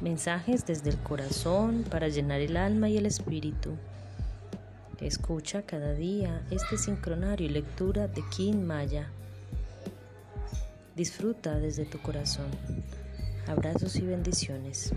Mensajes desde el corazón para llenar el alma y el espíritu. Escucha cada día este sincronario y lectura de Kim Maya. Disfruta desde tu corazón. Abrazos y bendiciones.